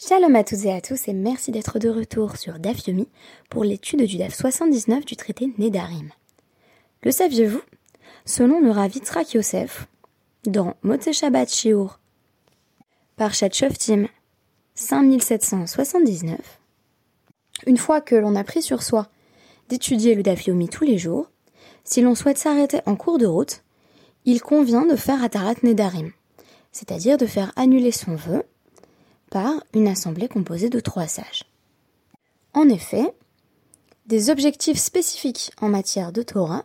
Shalom à toutes et à tous et merci d'être de retour sur DAF Yomi pour l'étude du DAF 79 du traité Nedarim. Le saviez-vous Selon le Rav Yosef, dans Motse Shabbat Shiur, par Shoftim 5779, une fois que l'on a pris sur soi d'étudier le DAF Yomi tous les jours, si l'on souhaite s'arrêter en cours de route, il convient de faire Atarat Nedarim, c'est-à-dire de faire annuler son vœu par une assemblée composée de trois sages. En effet, des objectifs spécifiques en matière de Torah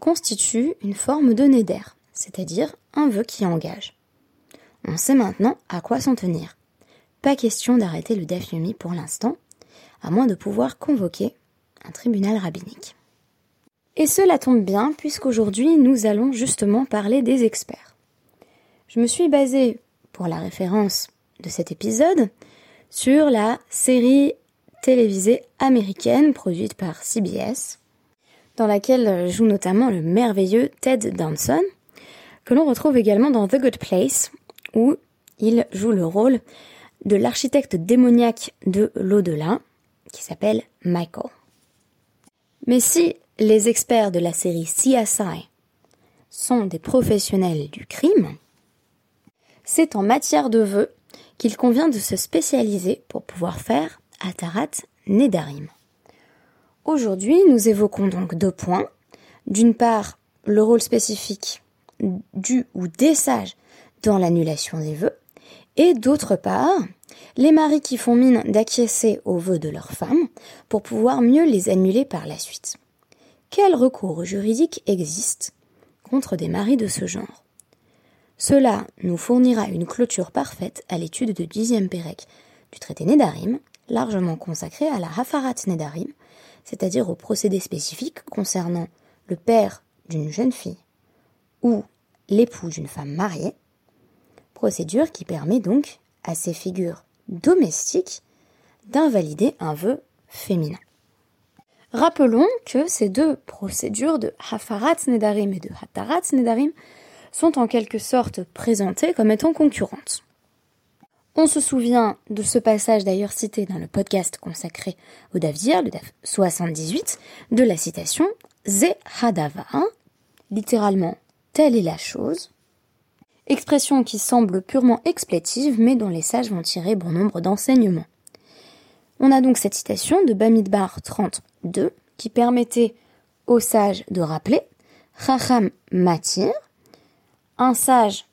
constituent une forme de neder, c'est-à-dire un vœu qui engage. On sait maintenant à quoi s'en tenir. Pas question d'arrêter le Dafyomi pour l'instant, à moins de pouvoir convoquer un tribunal rabbinique. Et cela tombe bien puisqu'aujourd'hui nous allons justement parler des experts. Je me suis basée pour la référence de cet épisode sur la série télévisée américaine produite par CBS, dans laquelle joue notamment le merveilleux Ted Danson, que l'on retrouve également dans The Good Place, où il joue le rôle de l'architecte démoniaque de l'au-delà, qui s'appelle Michael. Mais si les experts de la série CSI sont des professionnels du crime, c'est en matière de vœux qu'il convient de se spécialiser pour pouvoir faire Atarat Nedarim. Aujourd'hui, nous évoquons donc deux points. D'une part, le rôle spécifique du ou des sages dans l'annulation des vœux, et d'autre part, les maris qui font mine d'acquiescer aux vœux de leurs femmes pour pouvoir mieux les annuler par la suite. Quel recours juridique existe contre des maris de ce genre? Cela nous fournira une clôture parfaite à l'étude de dixième Pérec du traité Nedarim, largement consacré à la Hafarat Nedarim, c'est-à-dire au procédé spécifique concernant le père d'une jeune fille ou l'époux d'une femme mariée, procédure qui permet donc à ces figures domestiques d'invalider un vœu féminin. Rappelons que ces deux procédures de Hafarat Nedarim et de Hatarat Nedarim sont en quelque sorte présentées comme étant concurrentes. On se souvient de ce passage d'ailleurs cité dans le podcast consacré au Davdir, le DAF 78, de la citation Ze Hadava, littéralement telle est la chose, expression qui semble purement explétive mais dont les sages vont tirer bon nombre d'enseignements. On a donc cette citation de Bamidbar 32 qui permettait aux sages de rappeler Chacham Matir, un sage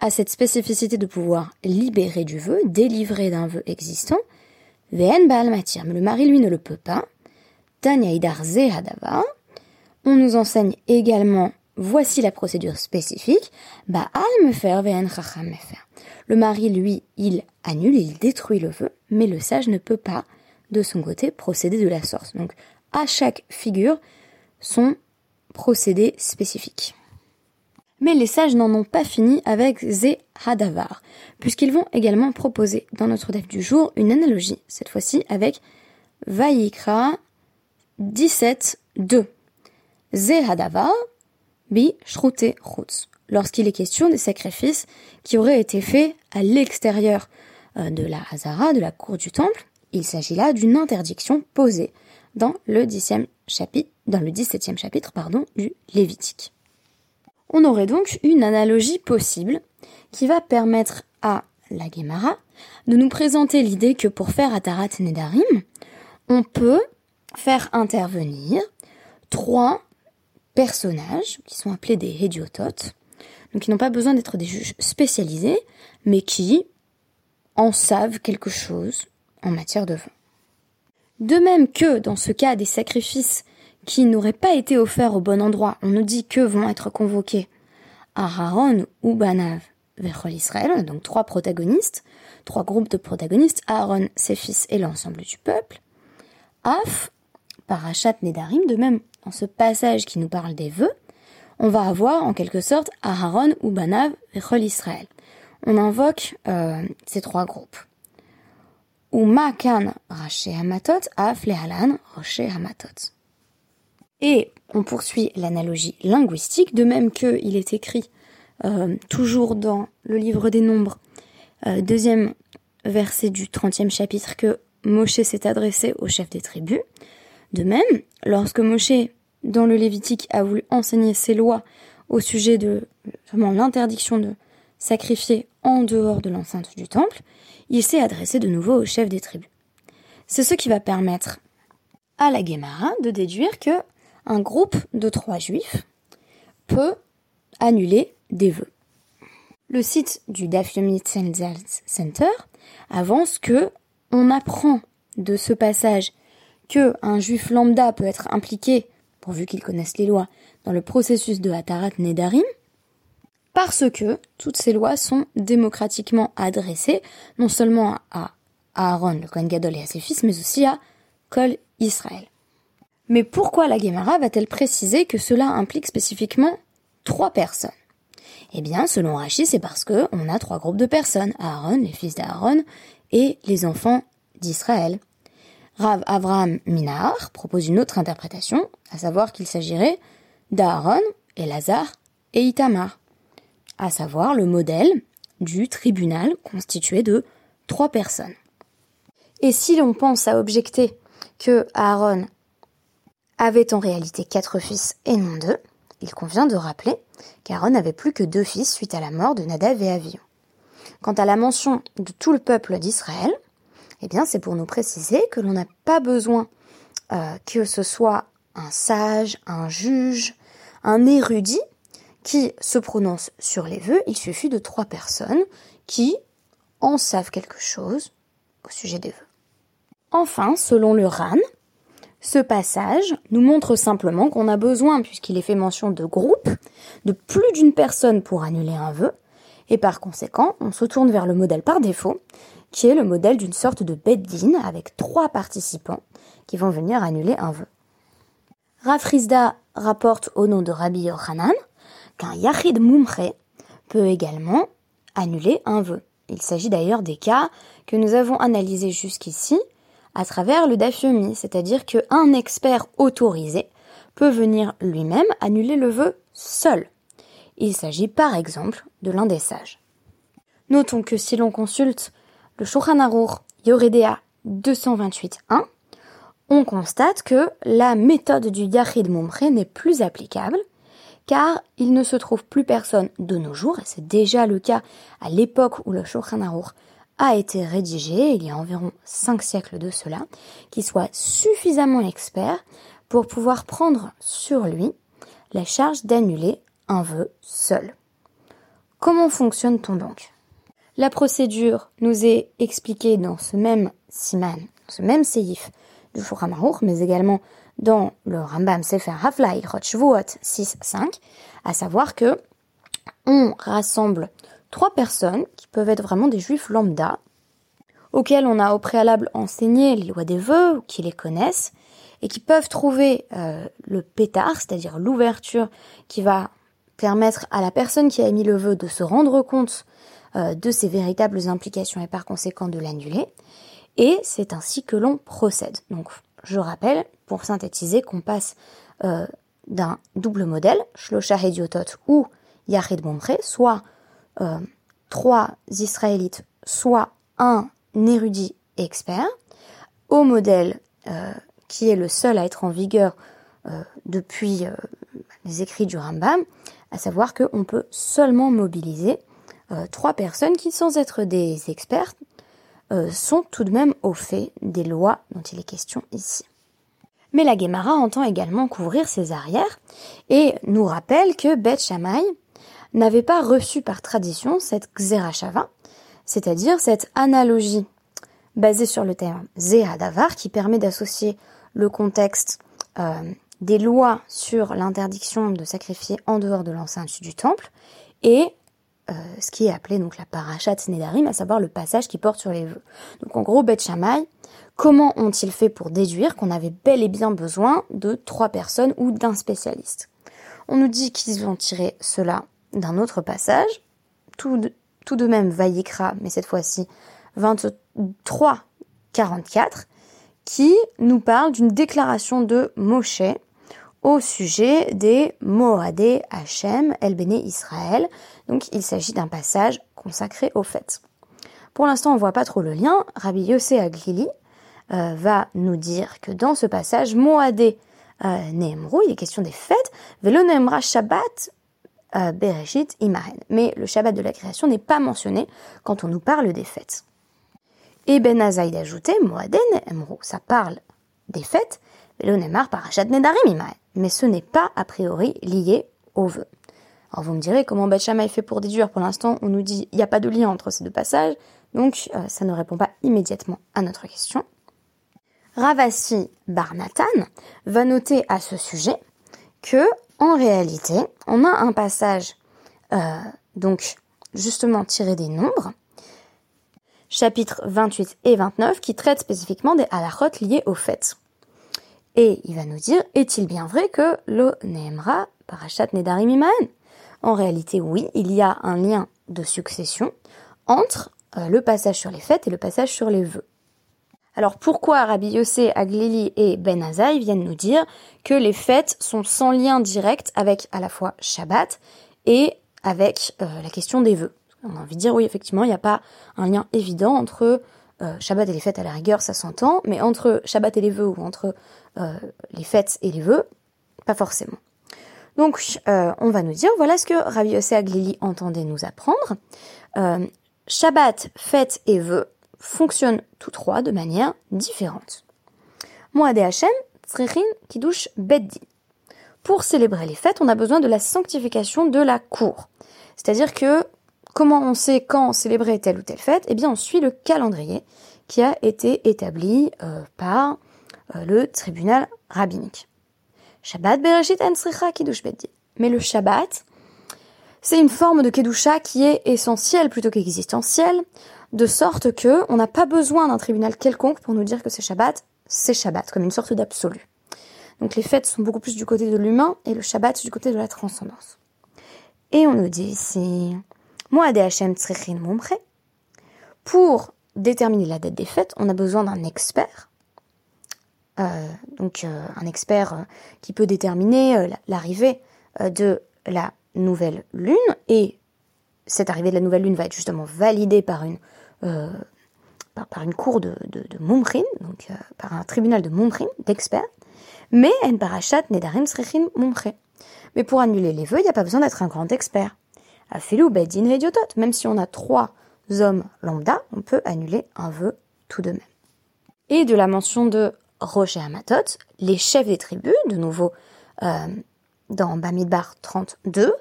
a cette spécificité de pouvoir libérer du vœu, délivrer d'un vœu existant. Mais le mari lui ne le peut pas. Tanya Hadava. On nous enseigne également, voici la procédure spécifique. Baal me faire, Ven Chacham me faire. Le mari, lui, il annule, il détruit le vœu, mais le sage ne peut pas, de son côté, procéder de la sorte. Donc, à chaque figure, son procédé spécifique. Mais les sages n'en ont pas fini avec Ze Hadavar, puisqu'ils vont également proposer dans notre dev du jour une analogie, cette fois-ci avec Vayikra 17.2. Ze Hadavar bi Shrute Chutz, lorsqu'il est question des sacrifices qui auraient été faits à l'extérieur euh, de la Hazara, de la cour du temple, il s'agit là d'une interdiction posée dans le, chapitre, dans le 17e chapitre du Lévitique. On aurait donc une analogie possible qui va permettre à la Gemara de nous présenter l'idée que pour faire Atarat Nedarim, on peut faire intervenir trois personnages qui sont appelés des Hediototes, donc qui n'ont pas besoin d'être des juges spécialisés, mais qui en savent quelque chose en matière de vin. De même que dans ce cas des sacrifices qui n'auraient pas été offerts au bon endroit, on nous dit que vont être convoqués Aaron, Ubanav, Vechol Israël, donc trois protagonistes, trois groupes de protagonistes, Aaron, ses fils et l'ensemble du peuple. Af, Parashat Nedarim, de même dans ce passage qui nous parle des vœux, on va avoir en quelque sorte Aaron, Ubanav, Vechol Israël. On invoque euh, ces trois groupes. Umakan Raché Hamatot, Af Lehalan Roché Hamatot. Et on poursuit l'analogie linguistique, de même qu'il est écrit euh, toujours dans le livre des nombres, euh, deuxième verset du 30e chapitre que Moshe s'est adressé au chef des tribus. De même, lorsque Moshe, dans le Lévitique, a voulu enseigner ses lois au sujet de l'interdiction de sacrifier en dehors de l'enceinte du temple, il s'est adressé de nouveau au chef des tribus. C'est ce qui va permettre à la Guémara de déduire que un groupe de trois juifs peut annuler des vœux. Le site du Daf Yomi Center avance que on apprend de ce passage que un juif lambda peut être impliqué, pourvu qu'il connaisse les lois, dans le processus de Hatarat Nedarim, parce que toutes ces lois sont démocratiquement adressées non seulement à Aaron, le Kohen Gadol et à ses fils, mais aussi à Kol Israël. Mais pourquoi la Gemara va-t-elle préciser que cela implique spécifiquement trois personnes? Eh bien, selon Rachid, c'est parce que on a trois groupes de personnes Aaron, les fils d'Aaron, et les enfants d'Israël. Rav Avraham Minahar propose une autre interprétation, à savoir qu'il s'agirait d'Aaron, Elazar et Itamar, à savoir le modèle du tribunal constitué de trois personnes. Et si l'on pense à objecter que Aaron avait en réalité quatre fils et non deux, il convient de rappeler qu'Aaron n'avait plus que deux fils suite à la mort de Nadav et Avion. Quant à la mention de tout le peuple d'Israël, eh bien c'est pour nous préciser que l'on n'a pas besoin euh, que ce soit un sage, un juge, un érudit qui se prononce sur les vœux, il suffit de trois personnes qui en savent quelque chose au sujet des vœux. Enfin, selon le RAN, ce passage nous montre simplement qu'on a besoin, puisqu'il est fait mention de groupe, de plus d'une personne pour annuler un vœu, et par conséquent, on se tourne vers le modèle par défaut, qui est le modèle d'une sorte de beddin avec trois participants qui vont venir annuler un vœu. Rafrizda rapporte au nom de Rabbi Yochanan qu'un Yachid Mumche peut également annuler un vœu. Il s'agit d'ailleurs des cas que nous avons analysés jusqu'ici, à travers le dafyomi, c'est-à-dire qu'un expert autorisé peut venir lui-même annuler le vœu seul. Il s'agit par exemple de l'un des sages. Notons que si l'on consulte le Shulchan Aruch Yoredea 228.1, on constate que la méthode du Yachid Mumre n'est plus applicable, car il ne se trouve plus personne de nos jours, et c'est déjà le cas à l'époque où le Shulchan a été rédigé, il y a environ cinq siècles de cela, qui soit suffisamment expert pour pouvoir prendre sur lui la charge d'annuler un vœu seul. Comment fonctionne-t-on donc? La procédure nous est expliquée dans ce même siman, ce même séif du Shulchan mais également dans le Rambam Sefer Haflaï Rochvuot 6.5, à savoir que on rassemble trois personnes qui peuvent être vraiment des juifs lambda, auxquels on a au préalable enseigné les lois des vœux, qui les connaissent, et qui peuvent trouver euh, le pétard, c'est-à-dire l'ouverture qui va permettre à la personne qui a émis le vœu de se rendre compte euh, de ses véritables implications et par conséquent de l'annuler. Et c'est ainsi que l'on procède. Donc, je rappelle, pour synthétiser, qu'on passe euh, d'un double modèle, Shlosha Hediotot ou Yachid Bomre, soit euh, trois Israélites, soit un érudit expert, au modèle euh, qui est le seul à être en vigueur euh, depuis les écrits du Rambam, à savoir qu'on peut seulement mobiliser trois personnes qui, sans être des experts, sont tout de même au fait des lois dont il est question ici. Mais la Gemara entend également couvrir ses arrières et nous rappelle que Beth Shammai n'avait pas reçu par tradition cette Xerashava, c'est-à-dire cette analogie basée sur le terme Zehadavar qui permet d'associer le contexte euh, des lois sur l'interdiction de sacrifier en dehors de l'enceinte du temple et euh, ce qui est appelé donc la parachat nedarim, à savoir le passage qui porte sur les vœux. Donc en gros, Beth Shammai, comment ont-ils fait pour déduire qu'on avait bel et bien besoin de trois personnes ou d'un spécialiste? On nous dit qu'ils ont tiré cela d'un autre passage, tout de, tout de même Vaïkra, mais cette fois-ci 23, 44, qui nous parle d'une déclaration de Moshe au sujet des Moadé Hachem El Béné Israël. Donc il s'agit d'un passage consacré aux fêtes. Pour l'instant, on voit pas trop le lien. Rabbi Yossé Aglili euh, va nous dire que dans ce passage, Moadé euh, il est question des fêtes, Velo Shabbat euh, Bereshit. Mais le Shabbat de la création n'est pas mentionné quand on nous parle des fêtes. Et Ben Azaïd ajouté, Moadé Nehemru, ça parle des fêtes. Mais ce n'est pas a priori lié au vœu. Alors vous me direz comment est fait pour déduire? Pour l'instant, on nous dit il n'y a pas de lien entre ces deux passages, donc euh, ça ne répond pas immédiatement à notre question. Ravasi Barnatan va noter à ce sujet que, en réalité, on a un passage, euh, donc justement tiré des nombres, chapitres 28 et 29, qui traite spécifiquement des halachot liés aux fêtes. Et il va nous dire, est-il bien vrai que lo neemra parashat nedarim En réalité, oui, il y a un lien de succession entre euh, le passage sur les fêtes et le passage sur les vœux. Alors pourquoi Rabbi Yossé, Aglili et Ben Azaï viennent nous dire que les fêtes sont sans lien direct avec à la fois Shabbat et avec euh, la question des vœux? On a envie de dire oui effectivement il n'y a pas un lien évident entre euh, Shabbat et les fêtes à la rigueur ça s'entend, mais entre Shabbat et les vœux ou entre euh, les fêtes et les vœux, pas forcément. Donc on va nous dire voilà ce que Rabbi Yossé Aglili entendait nous apprendre. Shabbat, fêtes et vœux fonctionnent tous trois de manière différente. Pour célébrer les fêtes, on a besoin de la sanctification de la cour. C'est-à-dire que comment on sait quand célébrer telle ou telle fête? Eh bien, on suit le calendrier qui a été établi euh, par euh, le tribunal rabbinique. Shabbat. Mais le Shabbat, c'est une forme de Kedusha qui est essentielle plutôt qu'existentielle de sorte que on n'a pas besoin d'un tribunal quelconque pour nous dire que c'est Shabbat, c'est Shabbat, comme une sorte d'absolu. Donc les fêtes sont beaucoup plus du côté de l'humain et le Shabbat du côté de la transcendance. Et on nous dit ici, moi pour déterminer la date des fêtes, on a besoin d'un expert. Euh, donc euh, un expert euh, qui peut déterminer l'arrivée de la nouvelle lune et cette arrivée de la nouvelle lune va être justement validée par une euh, par, une cour de, de, de donc euh, par un tribunal de Mumrin, d'experts, mais en parachat nedarim mumche. Mais pour annuler les vœux, il n'y a pas besoin d'être un grand expert. Afilou bedin idiotot, même si on a trois hommes lambda, on peut annuler un vœu tout de même. Et de la mention de Roger Amatot, les chefs des tribus, de nouveau euh, dans Bamidbar 32,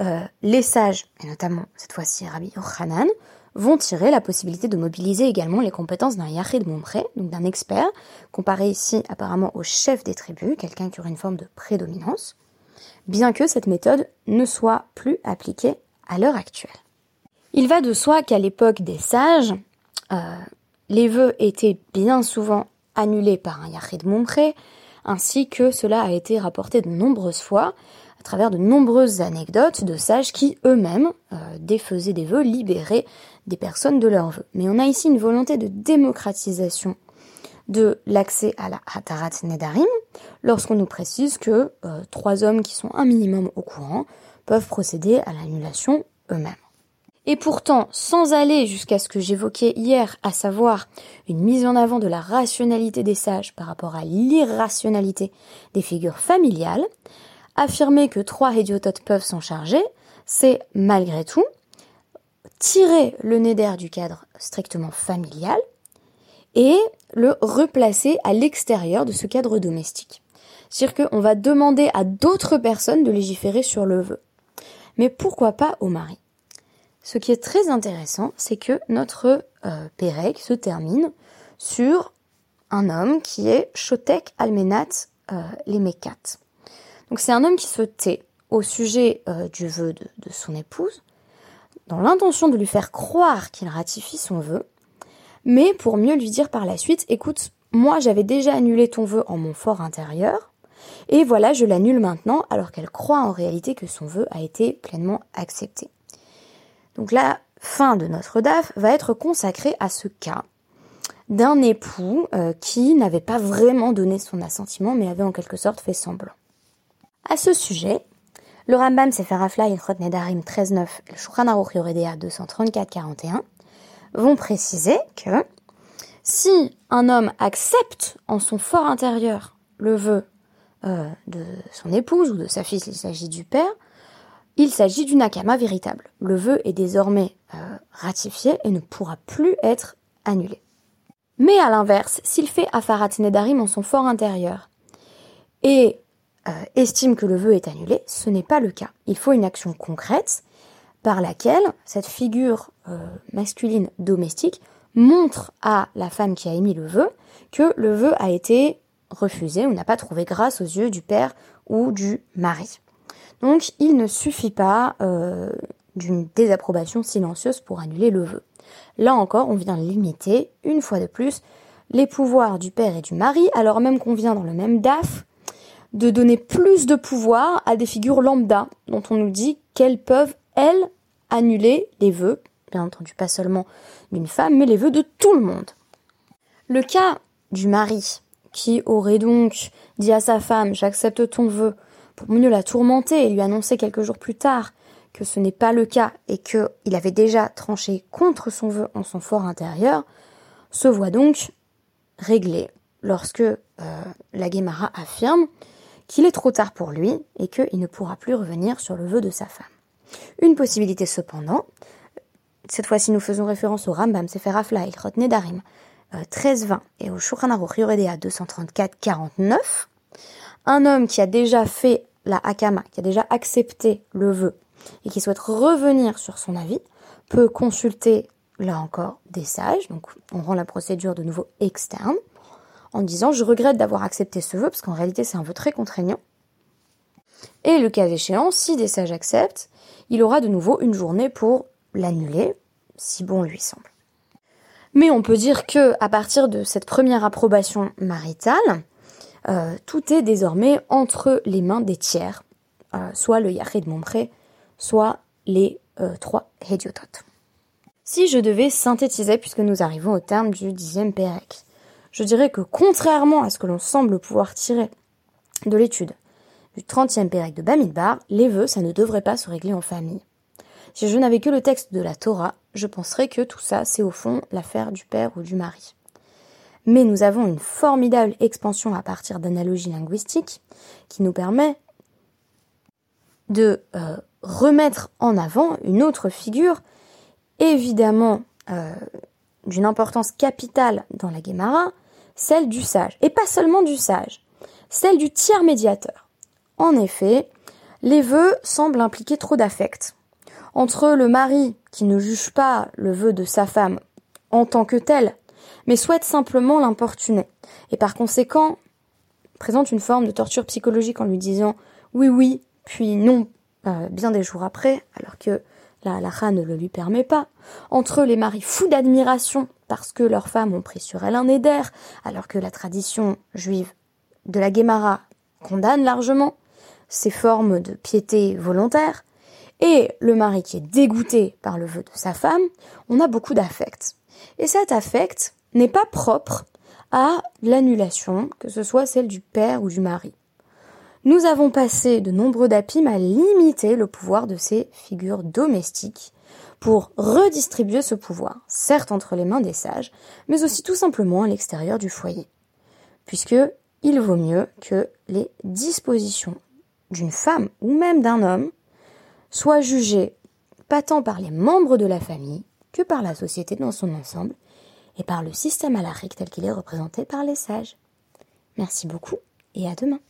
euh, les sages, et notamment cette fois-ci Rabbi Yochanan, vont tirer la possibilité de mobiliser également les compétences d'un Yachid Momre, donc d'un expert, comparé ici apparemment au chef des tribus, quelqu'un qui aurait une forme de prédominance, bien que cette méthode ne soit plus appliquée à l'heure actuelle. Il va de soi qu'à l'époque des sages, euh, les vœux étaient bien souvent annulés par un Yachid Momre, ainsi que cela a été rapporté de nombreuses fois, travers de nombreuses anecdotes de sages qui eux-mêmes euh, défaisaient des vœux, libéraient des personnes de leurs vœux. Mais on a ici une volonté de démocratisation de l'accès à la Hatarat Nedarim, lorsqu'on nous précise que euh, trois hommes qui sont un minimum au courant peuvent procéder à l'annulation eux-mêmes. Et pourtant, sans aller jusqu'à ce que j'évoquais hier, à savoir une mise en avant de la rationalité des sages par rapport à l'irrationalité des figures familiales, affirmer que trois idiototes peuvent s'en charger, c'est malgré tout tirer le neder du cadre strictement familial et le replacer à l'extérieur de ce cadre domestique. C'est-à-dire qu'on va demander à d'autres personnes de légiférer sur le vœu. Mais pourquoi pas au mari? Ce qui est très intéressant, c'est que notre euh, se termine sur un homme qui est Shotek Almenat euh, les donc c'est un homme qui se tait au sujet euh, du vœu de, son épouse, dans l'intention de lui faire croire qu'il ratifie son vœu, mais pour mieux lui dire par la suite, écoute, moi j'avais déjà annulé ton vœu en mon fort intérieur, et voilà, je l'annule maintenant, alors qu'elle croit en réalité que son vœu a été pleinement accepté. Donc la fin de notre DAF va être consacrée à ce cas d'un époux euh, qui n'avait pas vraiment donné son assentiment, mais avait en quelque sorte fait semblant. À ce sujet, le Rambam Sefer Afla Ilchot Nedarim 13.9 et le Shulchan Aruch Yoredea 234.41 vont préciser que si un homme accepte en son fort intérieur le vœu euh, de son épouse ou de sa fille s'il s'agit du père, il s'agit d'une akama véritable. Le vœu est désormais euh, ratifié et ne pourra plus être annulé. Mais à l'inverse, s'il fait Afarat Nedarim en son fort intérieur et euh, estime que le vœu est annulé, ce n'est pas le cas. Il faut une action concrète par laquelle cette figure euh, masculine domestique montre à la femme qui a émis le vœu que le vœu a été refusé ou n'a pas trouvé grâce aux yeux du père ou du mari. Donc il ne suffit pas euh, d'une désapprobation silencieuse pour annuler le vœu. Là encore, on vient limiter, une fois de plus, les pouvoirs du père et du mari, alors même qu'on vient dans le même DAF de donner plus de pouvoir à des figures lambda, dont on nous dit qu'elles peuvent, elles, annuler les vœux, bien entendu pas seulement d'une femme, mais les vœux de tout le monde. Le cas du mari, qui aurait donc dit à sa femme J'accepte ton vœu pour mieux la tourmenter et lui annoncer quelques jours plus tard que ce n'est pas le cas et qu'il avait déjà tranché contre son vœu en son fort intérieur, se voit donc réglé lorsque euh, la Guémara affirme qu'il est trop tard pour lui et qu'il ne pourra plus revenir sur le vœu de sa femme. Une possibilité cependant, cette fois-ci nous faisons référence au Rambam Sefer Afla Ilchot Nedarim 13.20 euh, et au Shulchan Aruch 234-49, un homme qui a déjà fait la Hakama, qui a déjà accepté le vœu et qui souhaite revenir sur son avis, peut consulter là encore des sages, donc on rend la procédure de nouveau externe, en disant je regrette d'avoir accepté ce vœu, parce qu'en réalité c'est un vœu très contraignant. Et le cas échéant, si des sages acceptent, il aura de nouveau une journée pour l'annuler, si bon lui semble. Mais on peut dire que à partir de cette première approbation maritale, euh, tout est désormais entre les mains des tiers, euh, soit le Yahid Mompré, soit les euh, trois Hediotot. Si je devais synthétiser, puisque nous arrivons au terme du dixième Pérec, je dirais que contrairement à ce que l'on semble pouvoir tirer de l'étude du 30e Pérec de Bamidbar, les vœux, ça ne devrait pas se régler en famille. Si je n'avais que le texte de la Torah, je penserais que tout ça, c'est au fond l'affaire du père ou du mari. Mais nous avons une formidable expansion à partir d'analogies linguistiques qui nous permet de euh, remettre en avant une autre figure, évidemment euh, d'une importance capitale dans la Guémara, celle du sage, et pas seulement du sage, celle du tiers médiateur. En effet, les vœux semblent impliquer trop d'affect. Entre le mari qui ne juge pas le vœu de sa femme en tant que tel, mais souhaite simplement l'importuner, et par conséquent présente une forme de torture psychologique en lui disant oui oui, puis non, euh, bien des jours après, alors que la halakha ne le lui permet pas, entre les maris fous d'admiration parce que leurs femmes ont pris sur elle un éder, alors que la tradition juive de la Guémara condamne largement ces formes de piété volontaire, et le mari qui est dégoûté par le vœu de sa femme, on a beaucoup d'affect. Et cet affect n'est pas propre à l'annulation, que ce soit celle du père ou du mari. Nous avons passé de nombreux dapim à limiter le pouvoir de ces figures domestiques pour redistribuer ce pouvoir, certes entre les mains des sages, mais aussi tout simplement à l'extérieur du foyer. Puisque il vaut mieux que les dispositions d'une femme ou même d'un homme soient jugées pas tant par les membres de la famille que par la société dans son ensemble et par le système alarique tel qu'il est représenté par les sages. Merci beaucoup et à demain.